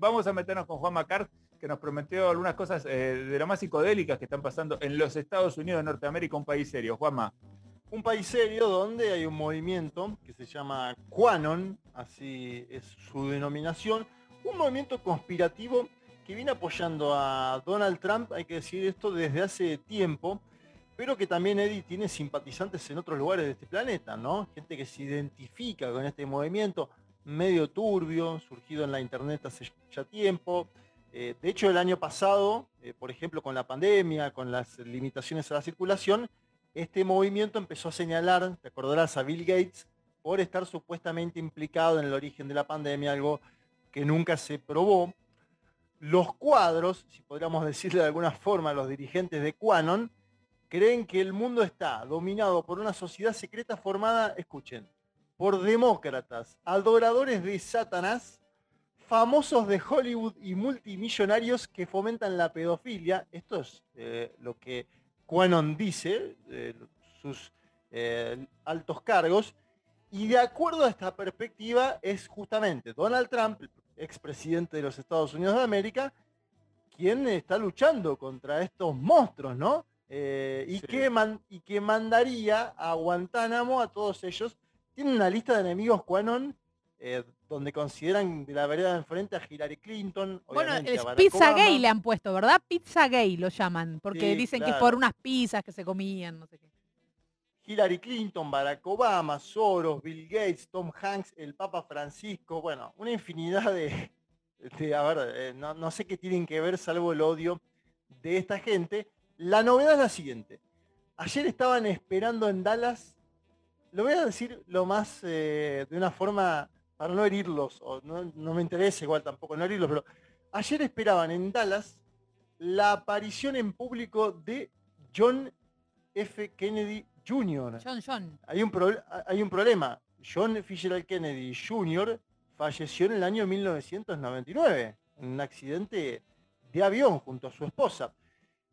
Vamos a meternos con Juan Macart, que nos prometió algunas cosas eh, de lo más psicodélicas que están pasando en los Estados Unidos de Norteamérica, un país serio. Juanma. Un país serio donde hay un movimiento que se llama Quanon, así es su denominación, un movimiento conspirativo que viene apoyando a Donald Trump, hay que decir esto desde hace tiempo, pero que también Eddie tiene simpatizantes en otros lugares de este planeta, ¿no? Gente que se identifica con este movimiento medio turbio, surgido en la internet hace ya tiempo. Eh, de hecho, el año pasado, eh, por ejemplo, con la pandemia, con las limitaciones a la circulación, este movimiento empezó a señalar, te acordarás, a Bill Gates por estar supuestamente implicado en el origen de la pandemia, algo que nunca se probó. Los cuadros, si podríamos decirle de alguna forma, los dirigentes de Quanon, creen que el mundo está dominado por una sociedad secreta formada, escuchen, por demócratas, adoradores de Satanás, famosos de Hollywood y multimillonarios que fomentan la pedofilia. Esto es eh, lo que Quanon dice, eh, sus eh, altos cargos. Y de acuerdo a esta perspectiva es justamente Donald Trump, expresidente de los Estados Unidos de América, quien está luchando contra estos monstruos, ¿no? Eh, y, que y que mandaría a Guantánamo a todos ellos. Tienen una lista de enemigos Quanon eh, donde consideran de la vereda de enfrente a Hillary Clinton. Bueno, es pizza gay le han puesto, ¿verdad? Pizza gay lo llaman, porque dicen que es por unas pizzas que se comían, no sé qué. Hillary Clinton, Barack Obama, Soros, Bill Gates, Tom Hanks, el Papa Francisco, bueno, una infinidad de, a ver, eh, no, sé qué tienen que ver salvo el odio de esta gente. La novedad es la siguiente. Ayer estaban esperando en Dallas, lo voy a decir lo más eh, de una forma para no herirlos, o no, no me interesa igual tampoco no herirlos, pero ayer esperaban en Dallas la aparición en público de John F. Kennedy Jr. John, John. Hay un, hay un problema. John Fitzgerald Kennedy Jr. falleció en el año 1999 en un accidente de avión junto a su esposa.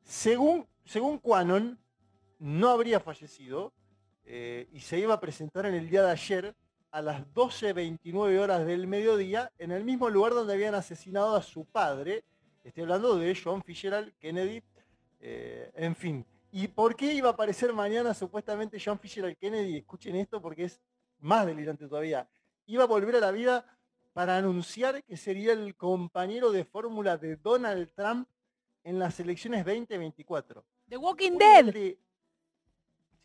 Según, según Quanon, no habría fallecido eh, y se iba a presentar en el día de ayer a las 12.29 horas del mediodía en el mismo lugar donde habían asesinado a su padre. Estoy hablando de John Fitzgerald Kennedy. Eh, en fin, ¿Y por qué iba a aparecer mañana supuestamente John Fisher al Kennedy? Escuchen esto porque es más delirante todavía. Iba a volver a la vida para anunciar que sería el compañero de fórmula de Donald Trump en las elecciones 2024. The Walking Dead.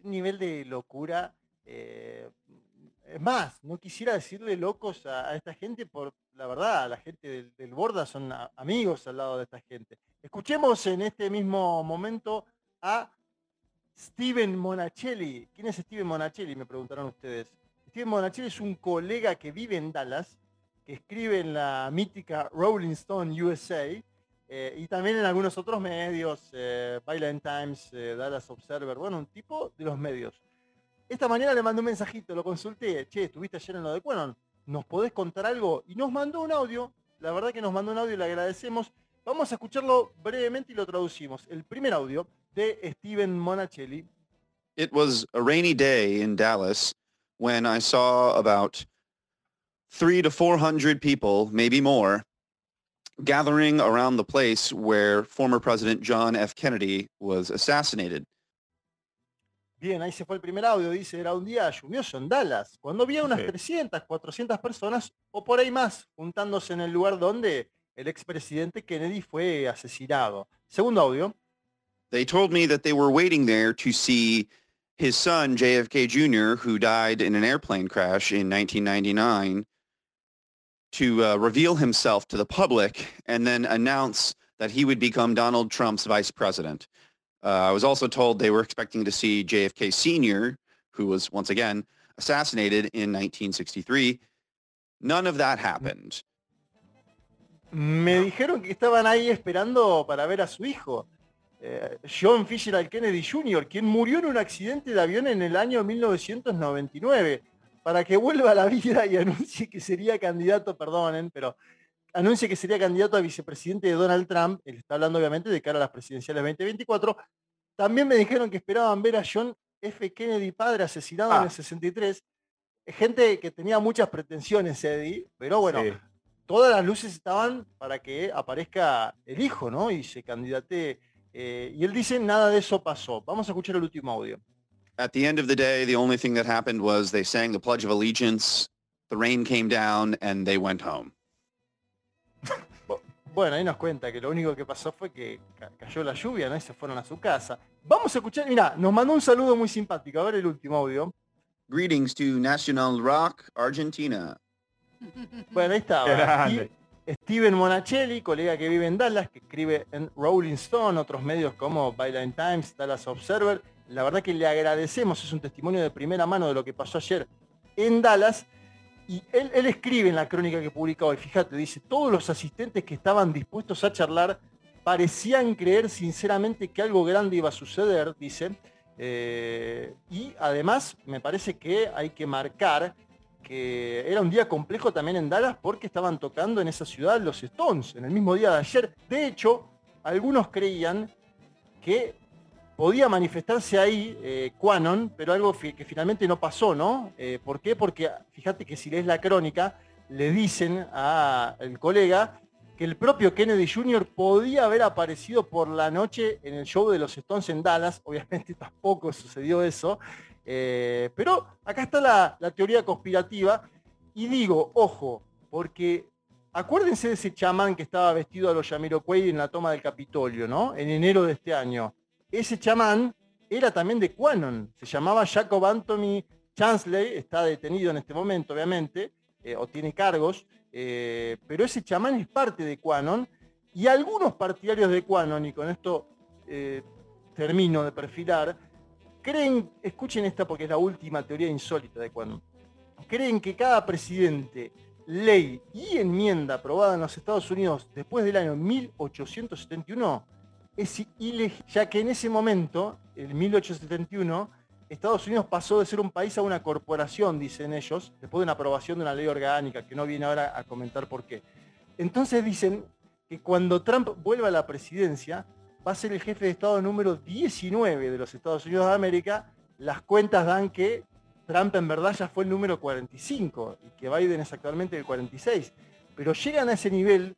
Un nivel de locura. Eh, es más, no quisiera decirle locos a, esta gente por la verdad, la gente del, del Borda son amigos al lado de esta gente. Escuchemos en este mismo momento a Steven Monachelli. ¿Quién es Steven Monachelli? Me preguntaron ustedes. Steven Monachelli es un colega que vive en Dallas, que escribe en la mítica Rolling Stone USA eh, y también en algunos otros medios, eh, Violent Times, eh, Dallas Observer, bueno, un tipo de los medios. Esta mañana le mandé un mensajito, lo consulté, che, estuviste ayer en lo de Quanon, ¿nos podés contar algo? Y nos mandó un audio, la verdad que nos mandó un audio y le agradecemos. Vamos a escucharlo brevemente y lo traducimos. El primer audio de Steven Monachelli. It was a rainy day in Dallas when I saw about three to 400 people, maybe more, gathering around the place where former President John F. Kennedy was assassinated. Bien, ahí se fue el primer audio, dice, era un día lluvioso en Dallas, cuando había unas 300, 400 personas o por ahí más juntándose en el lugar donde el expresidente Kennedy fue asesinado. Segundo audio. They told me that they were waiting there to see his son, JFK Jr., who died in an airplane crash in 1999, to uh, reveal himself to the public and then announce that he would become Donald Trump's vice president. Uh, I was also told they were expecting to see JFK Sr., who was once again assassinated in 1963. None of that happened. Me dijeron que estaban ahí esperando para ver a su hijo. Eh, John Fisher Kennedy Jr., quien murió en un accidente de avión en el año 1999, para que vuelva a la vida y anuncie que sería candidato, perdonen, pero anuncie que sería candidato a vicepresidente de Donald Trump, él está hablando obviamente de cara a las presidenciales 2024, también me dijeron que esperaban ver a John F. Kennedy padre asesinado en el 63, ah. gente que tenía muchas pretensiones, Eddie, pero bueno, todas las luces estaban para que aparezca el hijo, ¿no? Y se candidate. Eh, y él dice, nada de eso pasó. Vamos a escuchar el último audio. At the end of the day, the only thing that happened was they sang the Pledge of Allegiance, the rain came down, and they went home. Bueno, ahí nos cuenta que lo único que pasó fue que cayó la lluvia, ¿no? Y se fueron a su casa. Vamos a escuchar, mira, nos mandó un saludo muy simpático. A ver el último audio. Greetings to National Rock, Argentina. Bueno, ahí estaba. Steven Monachelli, colega que vive en Dallas, que escribe en Rolling Stone, otros medios como Byline Times, Dallas Observer. La verdad que le agradecemos, es un testimonio de primera mano de lo que pasó ayer en Dallas. Y él, escribe en la crónica que publica hoy, fíjate, dice, todos los asistentes que estaban dispuestos a charlar parecían creer sinceramente que algo grande iba a suceder, dice. Eh, y además me parece que hay que marcar que era un día complejo también en Dallas porque estaban tocando en esa ciudad los Stones, en el mismo día de ayer. De hecho, algunos creían que podía manifestarse ahí eh, Quanon, pero algo que finalmente no pasó, ¿no? Eh, ¿Por qué? Porque fíjate que si lees la crónica, le dicen al colega que el propio Kennedy Jr. podía haber aparecido por la noche en el show de los Stones en Dallas. Obviamente tampoco sucedió eso. Eh, pero acá está la, teoría conspirativa. Y digo, ojo, porque acuérdense de ese chamán que estaba vestido a los Yamiroquai en la toma del Capitolio, ¿no? En enero de este año. Ese chamán era también de Quanon. Se llamaba Jacob Anthony Chansley. Está detenido en este momento, obviamente, eh, o tiene cargos. Eh, pero ese chamán es parte de Quanon y algunos partidarios de Quanon, y con esto eh, termino de perfilar, creen, escuchen esta porque es la última teoría insólita de Quanon, creen que cada presidente, ley y enmienda aprobada en los Estados Unidos después del año 1871 es ya que en ese momento, en 1871, Estados Unidos pasó de ser un país a una corporación, dicen ellos, después de una aprobación de una ley orgánica, que no viene ahora a comentar por qué. Entonces dicen que cuando Trump vuelva a la presidencia, va a ser el jefe de Estado número 19 de los Estados Unidos de América. Las cuentas dan que Trump en verdad ya fue el número 45 y que Biden es actualmente el 46. Pero llegan a ese nivel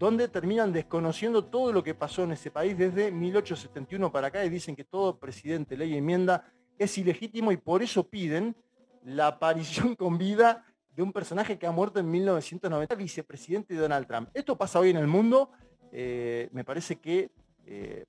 donde terminan desconociendo todo lo que pasó en ese país desde 1871 para acá y dicen que todo presidente, ley y enmienda es ilegítimo y por eso piden la aparición con vida de un personaje que ha muerto en 1990, vicepresidente de Donald Trump. Esto pasa hoy en el mundo. Eh, me parece que, eh,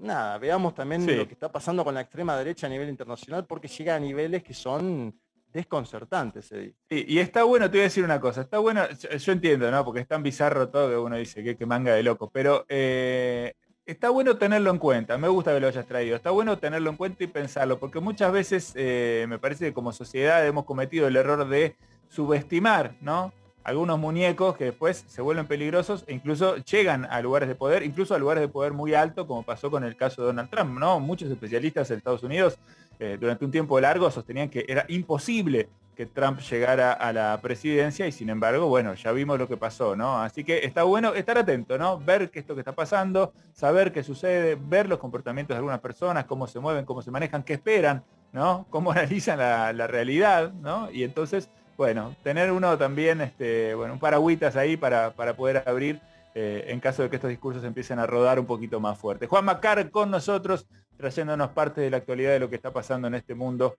nada, veamos también lo que está pasando con la extrema derecha a nivel internacional, porque llega a niveles que son desconcertantes. Y, está bueno, te voy a decir una cosa, está bueno, yo, entiendo, ¿no? Porque es tan bizarro todo que uno dice que, que manga de loco, pero eh, está bueno tenerlo en cuenta, me gusta que lo hayas traído, está bueno tenerlo en cuenta y pensarlo, porque muchas veces eh, me parece que como sociedad hemos cometido el error de subestimar, ¿no? Algunos muñecos que después se vuelven peligrosos e incluso llegan a lugares de poder, incluso a lugares de poder muy alto, como pasó con el caso de Donald Trump, ¿no? Muchos especialistas en Estados Unidos eh, durante un tiempo largo sostenían que era imposible que Trump llegara a la presidencia y sin embargo, bueno, ya vimos lo que pasó, ¿no? Así que está bueno estar atento, ¿no? Ver qué es lo que está pasando, saber qué sucede, ver los comportamientos de algunas personas, cómo se mueven, cómo se manejan, qué esperan, ¿no? Cómo analizan la, realidad, ¿no? Y entonces, bueno, tener uno también, este, bueno, un paragüitas ahí para, para poder abrir eh, en caso de que estos discursos empiecen a rodar un poquito más fuerte. Juan Macar con nosotros, trayéndonos parte de la actualidad de lo que está pasando en este mundo.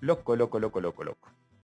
Loco, loco, loco, loco, loco.